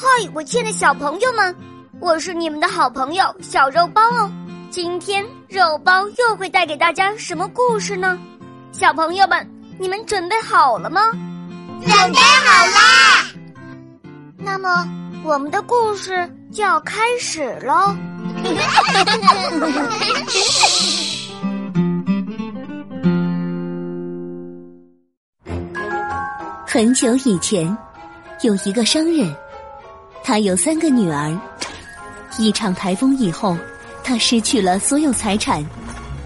嗨，我亲爱的小朋友们，我是你们的好朋友小肉包哦。今天肉包又会带给大家什么故事呢？小朋友们，你们准备好了吗？准备好啦！那么，我们的故事就要开始喽。很久以前，有一个商人，他有三个女儿。一场台风以后，他失去了所有财产，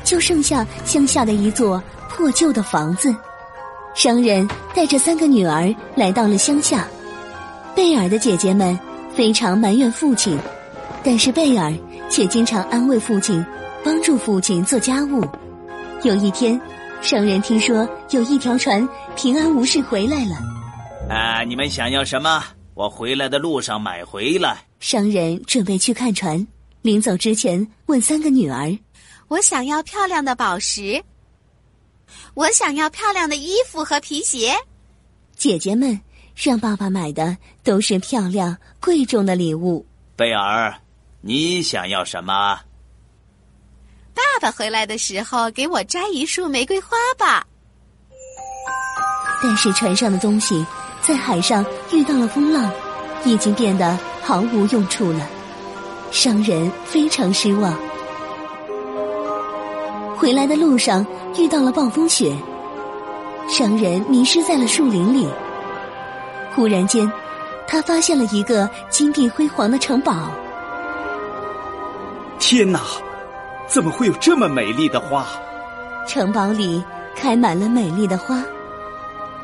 就剩下乡下的一座破旧的房子。商人带着三个女儿来到了乡下。贝尔的姐姐们非常埋怨父亲，但是贝尔却经常安慰父亲，帮助父亲做家务。有一天。商人听说有一条船平安无事回来了。啊，你们想要什么？我回来的路上买回来。商人准备去看船，临走之前问三个女儿：“我想要漂亮的宝石，我想要漂亮的衣服和皮鞋。”姐姐们让爸爸买的都是漂亮贵重的礼物。贝尔，你想要什么？爸爸回来的时候，给我摘一束玫瑰花吧。但是船上的东西在海上遇到了风浪，已经变得毫无用处了。商人非常失望。回来的路上遇到了暴风雪，商人迷失在了树林里。忽然间，他发现了一个金碧辉煌的城堡。天哪！怎么会有这么美丽的花？城堡里开满了美丽的花。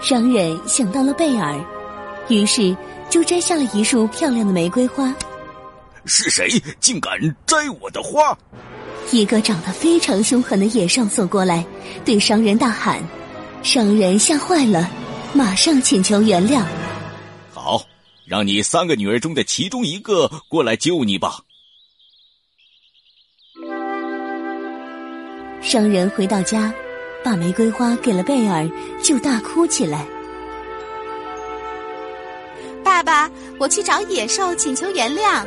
商人想到了贝尔，于是就摘下了一束漂亮的玫瑰花。是谁竟敢摘我的花？一个长得非常凶狠的野兽走过来，对商人大喊。商人吓坏了，马上请求原谅。好，让你三个女儿中的其中一个过来救你吧。商人回到家，把玫瑰花给了贝尔，就大哭起来。爸爸，我去找野兽请求原谅。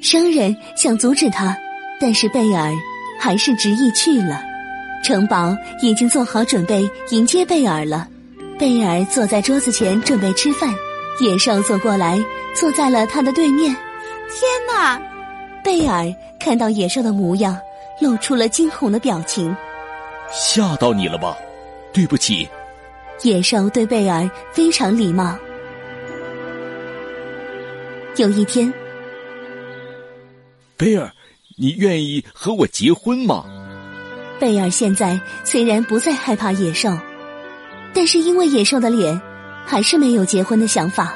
商人想阻止他，但是贝尔还是执意去了。城堡已经做好准备迎接贝尔了。贝尔坐在桌子前准备吃饭。野兽走过来，坐在了他的对面。天哪！贝尔看到野兽的模样，露出了惊恐的表情。吓到你了吧？对不起。野兽对贝尔非常礼貌。有一天，贝尔，你愿意和我结婚吗？贝尔现在虽然不再害怕野兽，但是因为野兽的脸。还是没有结婚的想法。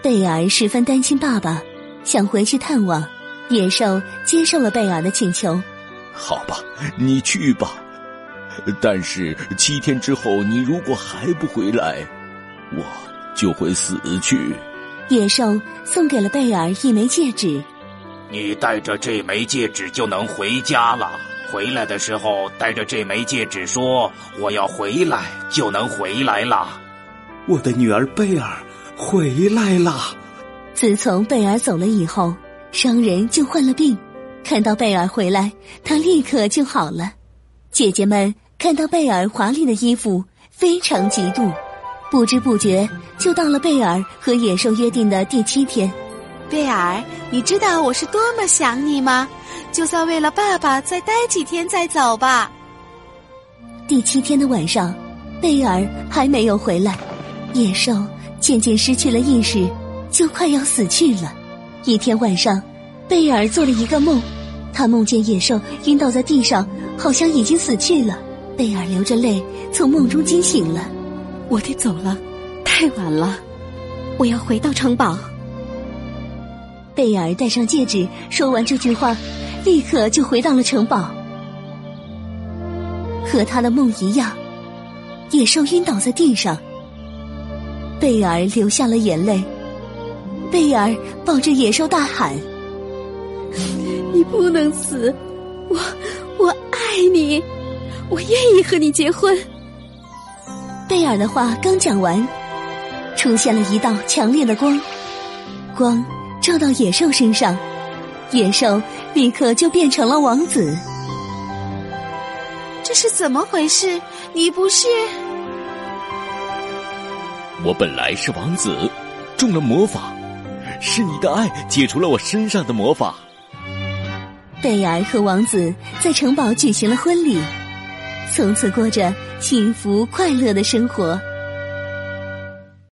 贝尔十分担心爸爸，想回去探望。野兽接受了贝尔的请求。好吧，你去吧。但是七天之后，你如果还不回来，我就会死去。野兽送给了贝尔一枚戒指。你带着这枚戒指就能回家了。回来的时候带着这枚戒指，说我要回来，就能回来了。我的女儿贝尔回来了。自从贝尔走了以后，商人就患了病。看到贝尔回来，他立刻就好了。姐姐们看到贝尔华丽的衣服，非常嫉妒。不知不觉就到了贝尔和野兽约定的第七天。贝尔，你知道我是多么想你吗？就算为了爸爸，再待几天再走吧。第七天的晚上，贝尔还没有回来。野兽渐渐失去了意识，就快要死去了。一天晚上，贝尔做了一个梦，他梦见野兽晕倒在地上，好像已经死去了。贝尔流着泪从梦中惊醒了。我得走了，太晚了，我要回到城堡。贝尔戴上戒指，说完这句话，立刻就回到了城堡。和他的梦一样，野兽晕倒在地上。贝尔流下了眼泪。贝尔抱着野兽大喊：“你不能死，我我爱你，我愿意和你结婚。贝尔的话刚讲完，出现了一道强烈的光，光照到野兽身上，野兽立刻就变成了王子。这是怎么回事？你不是？我本来是王子，中了魔法，是你的爱解除了我身上的魔法。贝尔和王子在城堡举行了婚礼，从此过着幸福快乐的生活。